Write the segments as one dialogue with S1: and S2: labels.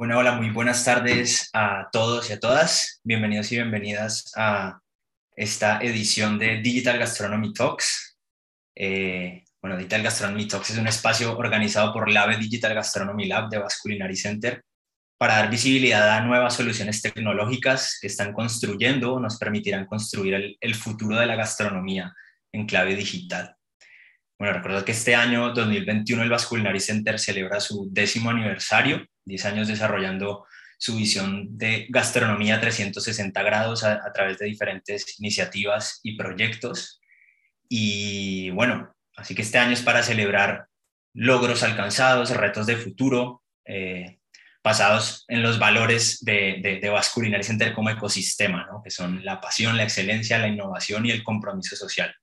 S1: Bueno, hola, muy buenas tardes a todos y a todas. Bienvenidos y bienvenidas a esta edición de Digital Gastronomy Talks. Eh, bueno, Digital Gastronomy Talks es un espacio organizado por LABE Digital Gastronomy Lab de Vasculinary Center para dar visibilidad a nuevas soluciones tecnológicas que están construyendo o nos permitirán construir el, futuro de la gastronomía en clave digital. Bueno, recuerdo que este año 2021 el Vasculinary Center celebra su décimo aniversario, 10 años desarrollando su visión de gastronomía 360 grados a, través de diferentes iniciativas y proyectos. Y bueno, así que este año es para celebrar logros alcanzados, retos de futuro, eh, basados en los valores de, de, de Center como ecosistema, que son la pasión, la excelencia, la innovación y el compromiso social.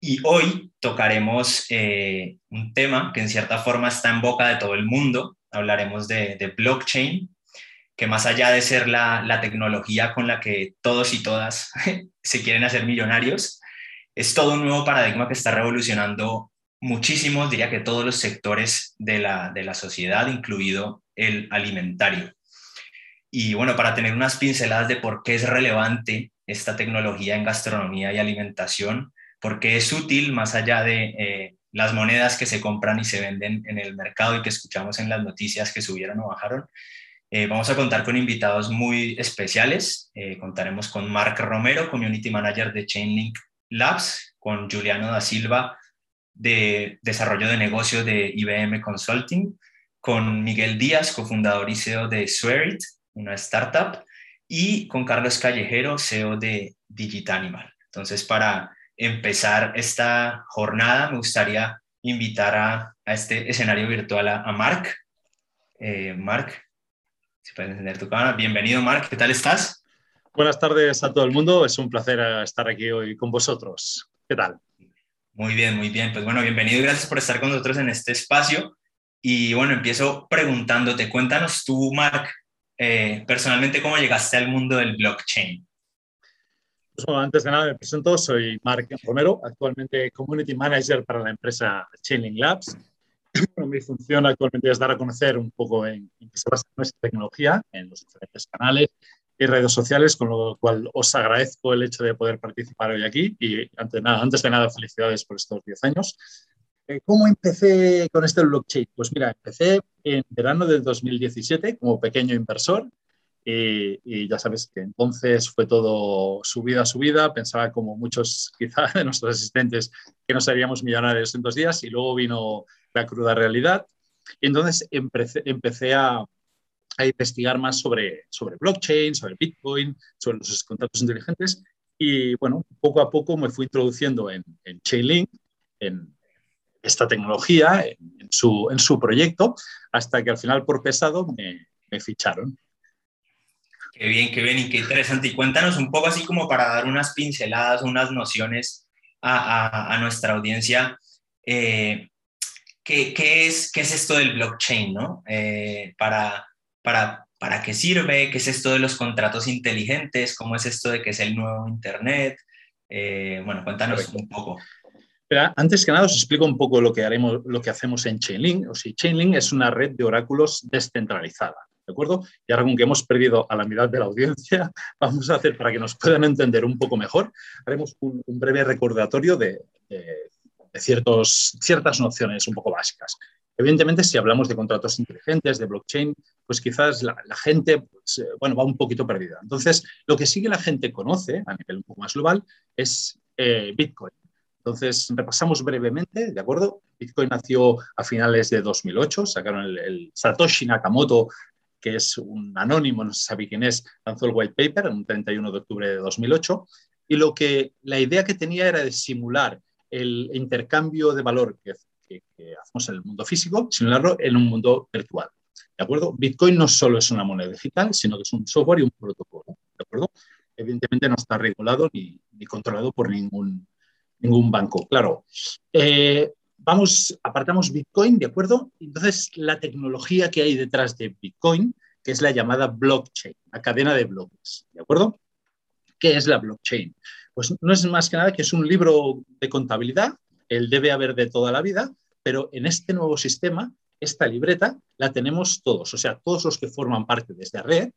S1: Y hoy tocaremos eh, un tema que en cierta forma está en boca de todo el mundo. Hablaremos de, de blockchain, que más allá de ser la, la, tecnología con la que todos y todas se quieren hacer millonarios, es todo un nuevo paradigma que está revolucionando muchísimos, diría que todos los sectores de la, de la sociedad, incluido el alimentario. Y bueno, para tener unas pinceladas de por qué es relevante esta tecnología en gastronomía y alimentación, porque es útil más allá de eh, las monedas que se compran y se venden en el mercado y que escuchamos en las noticias que subieron o bajaron. Eh, vamos a contar con invitados muy especiales. Eh, contaremos con Mark Romero, Community Manager de Chainlink Labs, con Juliano da Silva, de Desarrollo de Negocios de IBM Consulting, con Miguel Díaz, cofundador y CEO de Swearit, una startup, y con Carlos Callejero, CEO de Digitanimal. Entonces, para empezar esta jornada, me gustaría invitar a, a este escenario virtual a, a Mark. Eh, Mark, si puedes encender tu cámara. Bienvenido, Mark. ¿Qué tal estás?
S2: Buenas tardes a todo el mundo. Es un placer estar aquí hoy con vosotros. ¿Qué tal?
S1: Muy bien, muy bien. Pues bueno, bienvenido y gracias por estar con nosotros en este espacio. Y bueno, empiezo preguntándote, cuéntanos tú, Mark, eh, personalmente, cómo llegaste al mundo del blockchain.
S2: Bueno, antes de nada me presento, soy Mark Romero, actualmente Community Manager para la empresa Chainlink Labs. Bueno, mi función actualmente es dar a conocer un poco en, en qué se basa nuestra tecnología, en los diferentes canales y redes sociales, con lo cual os agradezco el hecho de poder participar hoy aquí y antes de nada, antes de nada felicidades por estos 10 años. Eh, ¿Cómo empecé con este blockchain? Pues mira, empecé en verano del 2017 como pequeño inversor y, y, ya sabes que entonces fue todo subida, subida. Pensaba como muchos quizá de nuestros asistentes que no seríamos millonarios en dos días y luego vino la cruda realidad. Y entonces empecé, empecé a, a, investigar más sobre, sobre blockchain, sobre Bitcoin, sobre los contratos inteligentes. Y bueno, poco a poco me fui introduciendo en, en Chainlink, en esta tecnología, en, en, su, en su proyecto, hasta que al final por pesado me, me ficharon.
S1: Qué bien, qué bien y qué interesante. Y cuéntanos un poco así como para dar unas pinceladas, unas nociones a, a, a nuestra audiencia. Eh, ¿qué, qué, es, ¿Qué es esto del blockchain? ¿no? Eh, para, para, ¿Para qué sirve? ¿Qué es esto de los contratos inteligentes? ¿Cómo es esto de que es el nuevo Internet? Eh, bueno, cuéntanos un poco.
S2: Pero antes que nada os explico un poco lo que, haremos, lo que hacemos en Chainlink. O sea, Chainlink es una red de oráculos descentralizada. ¿De acuerdo? Y ahora, que hemos perdido a la mitad de la audiencia, vamos a hacer, para que nos puedan entender un poco mejor, haremos un, breve recordatorio de, de, ciertos, ciertas nociones un poco básicas. Evidentemente, si hablamos de contratos inteligentes, de blockchain, pues quizás la, gente pues, bueno, va un poquito perdida. Entonces, lo que sí que la gente conoce a nivel un poco más global es eh, Bitcoin. Entonces, repasamos brevemente, ¿de acuerdo? Bitcoin nació a finales de 2008, sacaron el Satoshi Nakamoto que es un anónimo, no se sabe quién es, lanzó el white paper un 31 de octubre de 2008 y lo que la idea que tenía era de simular el intercambio de valor que, que, que hacemos en el mundo físico, simularlo en un mundo virtual. ¿De acuerdo? Bitcoin no solo es una moneda digital, sino que es un software y un protocolo. ¿De acuerdo? Evidentemente no está regulado ni, ni controlado por ningún, ningún banco. Claro. Eh, vamos, apartamos Bitcoin, ¿de acuerdo? Entonces, la tecnología que hay detrás de Bitcoin, que es la llamada blockchain, la cadena de bloques, ¿de acuerdo? ¿Qué es la blockchain? Pues no es más que nada que es un libro de contabilidad, el debe haber de toda la vida, pero en este nuevo sistema esta libreta la tenemos todos, o sea, todos los que forman parte de esta red,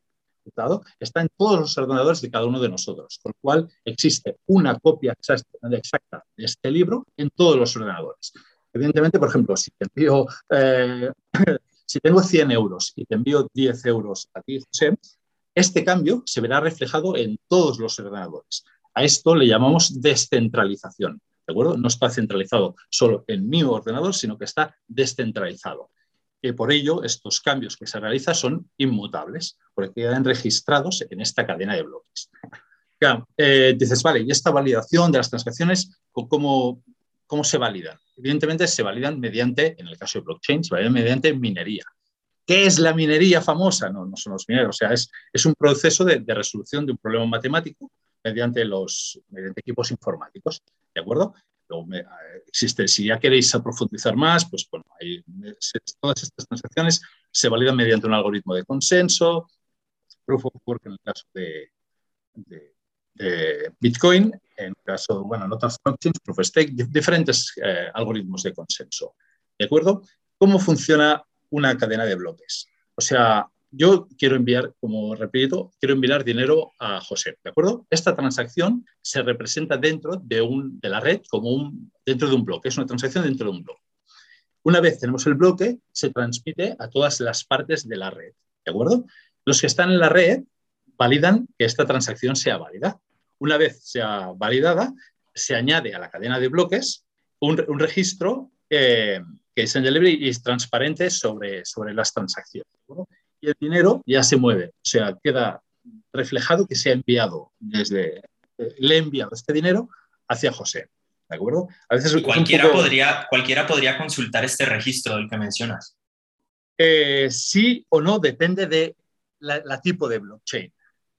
S2: está en todos los ordenadores de cada uno de nosotros, con lo cual existe una copia exacta de este libro en todos los ordenadores. Evidentemente, por ejemplo, si te envío, eh, si tengo 100 euros y te envío 10 euros a ti, José, este cambio se verá reflejado en todos los ordenadores. A esto le llamamos descentralización. ¿De acuerdo? No está centralizado solo en mi ordenador, sino que está descentralizado. Y por ello, estos cambios que se realizan son inmutables, porque quedan registrados en esta cadena de bloques. Eh, dices, vale, ¿y esta validación de las transacciones, cómo, cómo se validan? Evidentemente se validan mediante, en el caso de blockchain, se validan mediante minería. ¿Qué es la minería famosa? No, no son los mineros, o sea, es, un proceso de, resolución de un problema matemático mediante los mediante equipos informáticos, ¿de acuerdo? Eh, existe, si ya queréis profundizar más, pues bueno, todas estas transacciones se validan mediante un algoritmo de consenso, proof of work en el caso de, Bitcoin, en caso, bueno, en otras blockchains, proof of stake, diferentes eh, algoritmos de consenso. ¿De acuerdo? ¿Cómo funciona una cadena de bloques? O sea, yo quiero enviar, como repito, quiero enviar dinero a José, ¿de acuerdo? Esta transacción se representa dentro de, un, de la red como un, dentro de un bloque, es una transacción dentro de un bloque. Una vez tenemos el bloque, se transmite a todas las partes de la red, ¿de acuerdo? Los que están en la red validan que esta transacción sea válida. Una vez sea validada, se añade a la cadena de bloques un, registro eh, que es en y es transparente sobre, sobre las transacciones. y el dinero ya se mueve. O sea, queda reflejado que se ha enviado desde, eh, le he enviado este dinero hacia José. ¿De acuerdo?
S1: A veces cualquiera, podría, cualquiera podría consultar este registro del que mencionas.
S2: Eh, sí o no, depende de la, tipo de blockchain.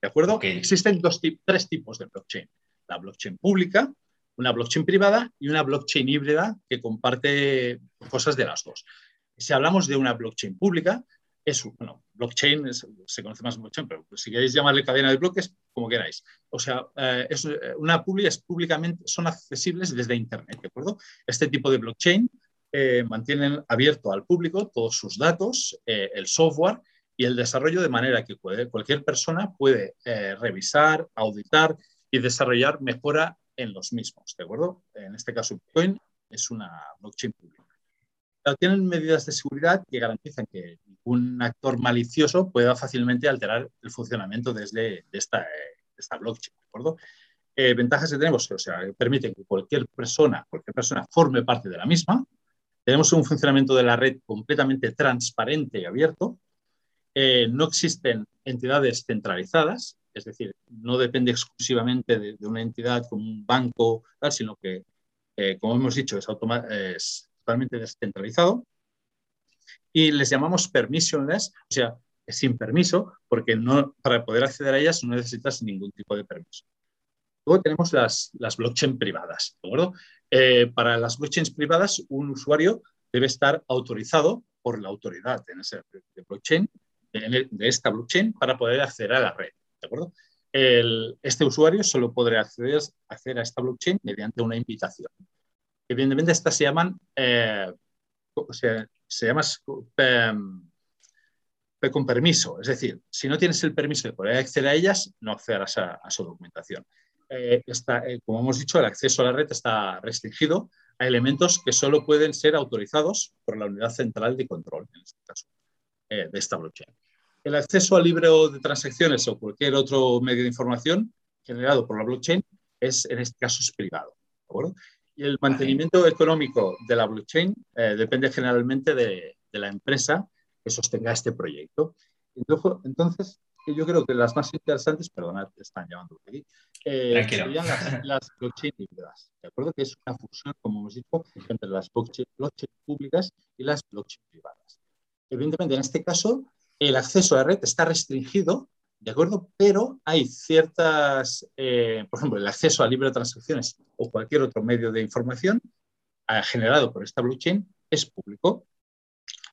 S2: ¿De acuerdo? Existen dos, tres tipos de blockchain. La blockchain pública, una blockchain privada y una blockchain híbrida que comparte cosas de las dos. Si hablamos de una blockchain pública, es, bueno, blockchain se conoce más blockchain, pero si queréis llamarle cadena de bloques, como queráis. O sea, eh, es, eh, una publi es públicamente, son accesibles desde Internet, ¿de acuerdo? Este tipo de blockchain eh, mantienen abierto al público todos sus datos, el software y el desarrollo de manera que cualquier persona puede revisar, auditar y desarrollar mejora en los mismos, ¿de acuerdo? En este caso, Bitcoin es una blockchain pública tienen medidas de seguridad que garantizan que un actor malicioso pueda fácilmente alterar el funcionamiento desde de esta, esta blockchain. ¿de acuerdo? Eh, ventajas que tenemos, o sea, permiten que cualquier persona, cualquier persona forme parte de la misma. Tenemos un funcionamiento de la red completamente transparente y abierto. Eh, no existen entidades centralizadas, es decir, no depende exclusivamente de, una entidad como un banco, sino que, eh, como hemos dicho, es, totalmente descentralizado. Y les llamamos permissionless, o sea, sin permiso, porque para poder acceder a ellas no necesitas ningún tipo de permiso. Luego tenemos las, las blockchain privadas. ¿de acuerdo? Eh, para las blockchains privadas, un usuario debe estar autorizado por la autoridad en ese, blockchain, de, esta blockchain, para poder acceder a la red. ¿de acuerdo? El, este usuario solo podrá acceder, acceder, a esta blockchain mediante una invitación. Evidentemente, estas se llaman, eh, se, se llama em, con permiso. Es decir, si no tienes el permiso de poder acceder a ellas, no accederás a, su documentación. Eh, eh, como hemos dicho, el acceso a la red está restringido a elementos que solo pueden ser autorizados por la unidad central de control, en este caso, de esta blockchain. El acceso al libro de transacciones o cualquier otro medio de información generado por la blockchain es, en este caso, es privado. ¿de? Y el mantenimiento económico de la blockchain eh, depende generalmente de, la empresa que sostenga este proyecto. Entonces, yo creo que las más interesantes, perdonad, están llamando aquí, eh, serían las, blockchain híbridas. ¿De acuerdo? Que es una fusión, como hemos dicho, entre las blockchain, blockchain públicas y las blockchain privadas. Evidentemente, en este caso, el acceso a la red está restringido ¿de acuerdo? Pero hay ciertas, eh, por ejemplo, el acceso a libre transacciones o cualquier otro medio de información eh, generado por esta blockchain es público,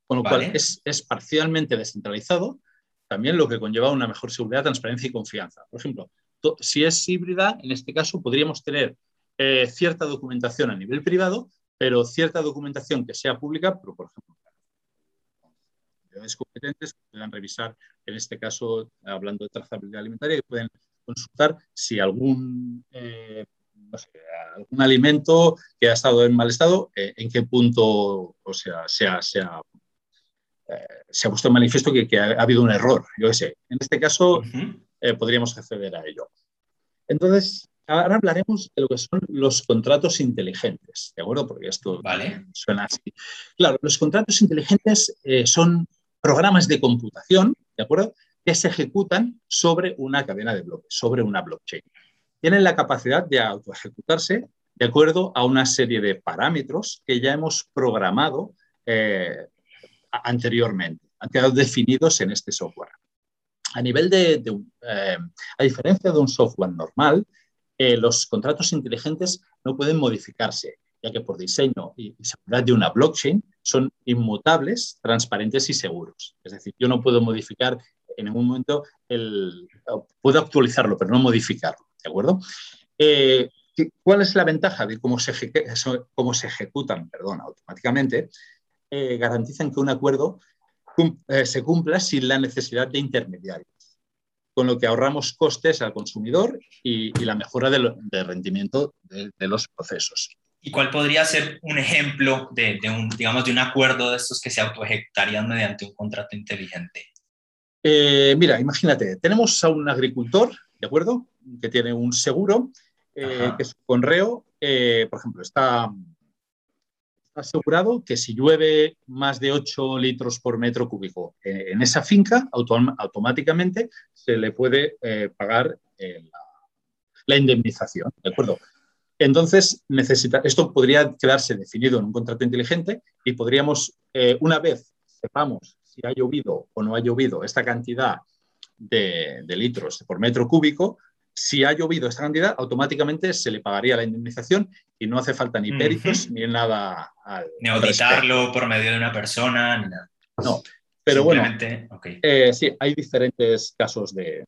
S2: con lo cual es, es, parcialmente descentralizado, también lo que conlleva una mejor seguridad, transparencia y confianza. Por ejemplo, si es híbrida, en este caso podríamos tener eh, cierta documentación a nivel privado, pero cierta documentación que sea pública, pero por ejemplo, autoridades competentes puedan revisar, en este caso, hablando de trazabilidad alimentaria, que pueden consultar si algún, eh, algún alimento que ha estado en mal estado, eh, en qué punto o sea, se, ha, se, ha, eh, se ha puesto en manifiesto que, que ha, habido un error. Yo sé. En este caso, podríamos acceder a ello. Entonces, ahora hablaremos de lo que son los contratos inteligentes, ¿de acuerdo? Porque esto suena así. Claro, los contratos inteligentes son programas de computación, ¿de acuerdo? Que se ejecutan sobre una cadena de bloques, sobre una blockchain. Tienen la capacidad de autoejecutarse de acuerdo a una serie de parámetros que ya hemos programado eh, anteriormente, han quedado definidos en este software. A nivel de, eh, a diferencia de un software normal, eh, los contratos inteligentes no pueden modificarse, ya que por diseño y seguridad de una blockchain son inmutables, transparentes y seguros. Es decir, yo no puedo modificar en ningún momento, el, puedo actualizarlo, pero no modificarlo, ¿de acuerdo? Eh, ¿Cuál es la ventaja de cómo se, ejecutan perdón, automáticamente? Eh, garantizan que un acuerdo eh, se cumpla sin la necesidad de intermediarios, con lo que ahorramos costes al consumidor y, la mejora del rendimiento de los procesos.
S1: ¿Y cuál podría ser un ejemplo de, un, digamos, de un acuerdo de estos que se autoejecutarían mediante un contrato inteligente?
S2: Eh, mira, imagínate, tenemos a un agricultor, ¿de acuerdo? Que tiene un seguro, eh, que es conreo, eh, por ejemplo, está, asegurado que si llueve más de 8 litros por metro cúbico en, esa finca, automáticamente se le puede pagar la, la indemnización, ¿de acuerdo? Entonces, necesita, esto podría quedarse definido en un contrato inteligente y podríamos, eh, una vez sepamos si ha llovido o no ha llovido esta cantidad de, litros por metro cúbico, si ha llovido esta cantidad, automáticamente se le pagaría la indemnización y no hace falta ni peritos ni nada.
S1: ni auditarlo por medio de una persona, ni nada.
S2: No, pero bueno, eh, sí, hay diferentes casos de,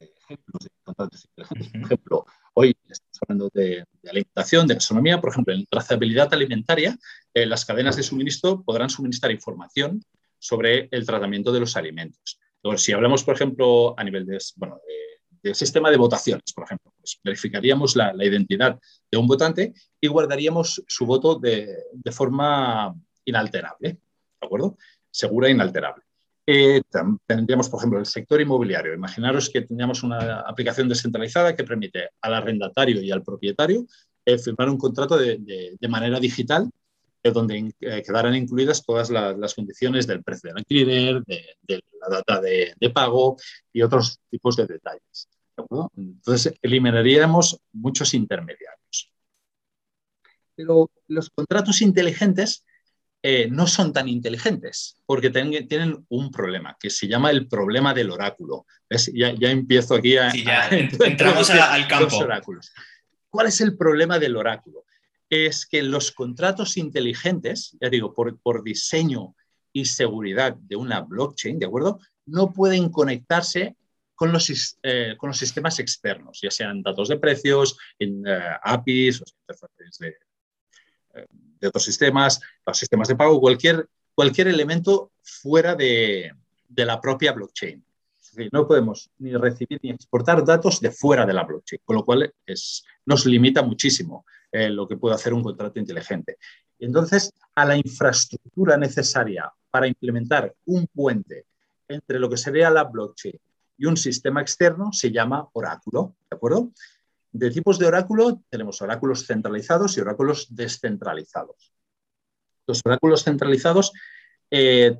S2: ejemplos de contratos inteligentes. Por ejemplo, Hoy estamos hablando de, alimentación, de gastronomía. Por ejemplo, en trazabilidad alimentaria, eh, las cadenas de suministro podrán suministrar información sobre el tratamiento de los alimentos. si hablamos, por ejemplo, a nivel de, bueno, de, sistema de votaciones, por ejemplo, pues verificaríamos la, identidad de un votante y guardaríamos su voto de, de forma inalterable, ¿de acuerdo? Segura e inalterable. Eh, tendríamos, por ejemplo, el sector inmobiliario. Imaginaros que tendríamos una aplicación descentralizada que permite al arrendatario y al propietario eh, firmar un contrato de, manera digital eh, donde quedaran incluidas todas las condiciones del precio del alquiler, de, la data de, pago y otros tipos de detalles. Entonces, eliminaríamos muchos intermediarios. Pero los contratos inteligentes eh, no son tan inteligentes porque tienen un problema que se llama el problema del oráculo. Ya, empiezo aquí a...
S1: Sí, ya entramos al campo.
S2: Oráculos. ¿Cuál es el problema del oráculo? Es que los contratos inteligentes, ya digo, por, por diseño y seguridad de una blockchain, ¿de acuerdo? No pueden conectarse con los, eh, con los sistemas externos, ya sean datos de precios, en, eh, APIs, o interfaces de, de otros sistemas, los sistemas de pago, cualquier, cualquier elemento fuera de, la propia blockchain. no podemos ni recibir ni exportar datos de fuera de la blockchain, con lo cual es, nos limita muchísimo eh, lo que puede hacer un contrato inteligente. Entonces, a la infraestructura necesaria para implementar un puente entre lo que sería la blockchain y un sistema externo se llama oráculo, ¿de acuerdo? De tipos de oráculo tenemos oráculos centralizados y oráculos descentralizados. Los oráculos centralizados eh,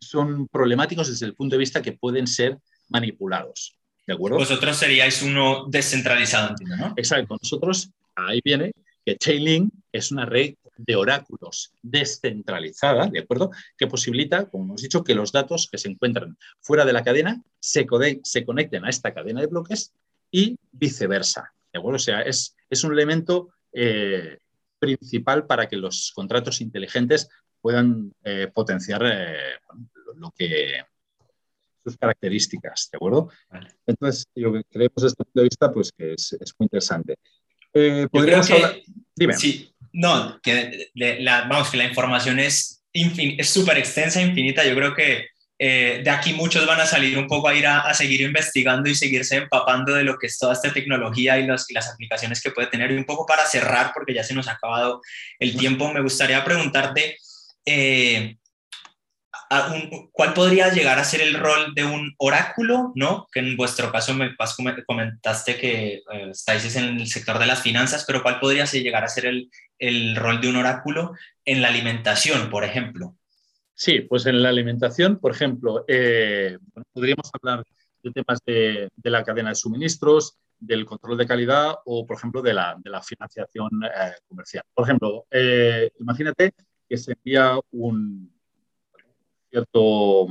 S2: son problemáticos desde el punto de vista que pueden ser manipulados. ¿De acuerdo?
S1: Vosotros seríais uno descentralizado, ¿no?
S2: Exacto. Nosotros, ahí viene que Chainlink es una red de oráculos descentralizada, ¿de acuerdo? Que posibilita, como hemos dicho, que los datos que se encuentran fuera de la cadena se, se conecten a esta cadena de bloques y viceversa. O sea, es, un elemento eh, principal para que los contratos inteligentes puedan eh, potenciar eh, lo que sus características, ¿de acuerdo? Entonces, lo que creemos desde este punto de vista, pues que es, muy interesante.
S1: podríamos hablar... Dime. Sí, no, que la, vamos, que la información es súper extensa, infinita. Yo creo que eh, de aquí muchos van a salir un poco a ir a, seguir investigando y seguirse empapando de lo que es toda esta tecnología y, las aplicaciones que puede tener. Y un poco para cerrar, porque ya se nos ha acabado el tiempo, me gustaría preguntarte, eh, ¿cuál podría llegar a ser el rol de un oráculo? ¿no? Que en vuestro caso me comentaste que eh, estáis en el sector de las finanzas, pero ¿cuál podría llegar a ser el, el rol de un oráculo en la alimentación, por ejemplo?
S2: Sí, pues en la alimentación, por ejemplo, eh, podríamos hablar de temas de, la cadena de suministros, del control de calidad o, por ejemplo, de la, financiación eh, comercial. Por ejemplo, eh, imagínate que se envía un cierto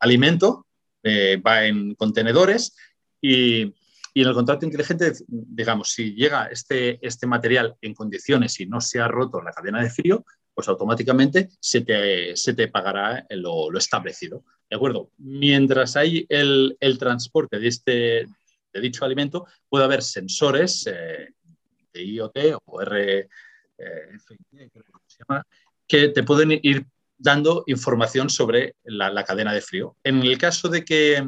S2: alimento, va en contenedores y, y, en el contrato inteligente, digamos, si llega este, este material en condiciones y no se ha roto la cadena de frío, pues automáticamente se te, se te pagará lo, establecido. ¿De acuerdo? Mientras hay el, transporte de, este, de dicho alimento, puede haber sensores eh, de IoT o RFID, que te pueden ir dando información sobre la, cadena de frío. En el caso de que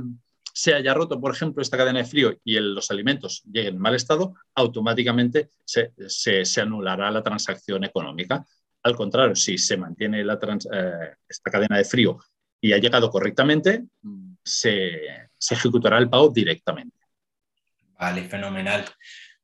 S2: se haya roto, por ejemplo, esta cadena de frío y los alimentos lleguen en mal estado, automáticamente se, se, anulará la transacción económica. Al contrario, si se mantiene eh, esta cadena de frío y ha llegado correctamente, se, ejecutará el pago directamente.
S1: Vale, fenomenal.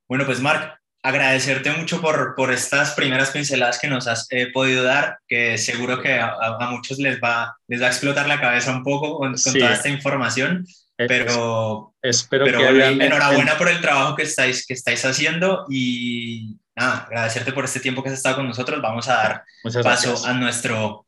S1: Bueno, pues Marc, agradecerte mucho por, por estas primeras pinceladas que nos has eh, podido dar, que seguro que a, muchos les va, les va a explotar la cabeza un poco con, toda esta información, pero,
S2: espero que
S1: enhorabuena por el trabajo que estáis, que estáis haciendo y, nada, agradecerte por este tiempo que has estado con nosotros. Vamos a dar paso a nuestro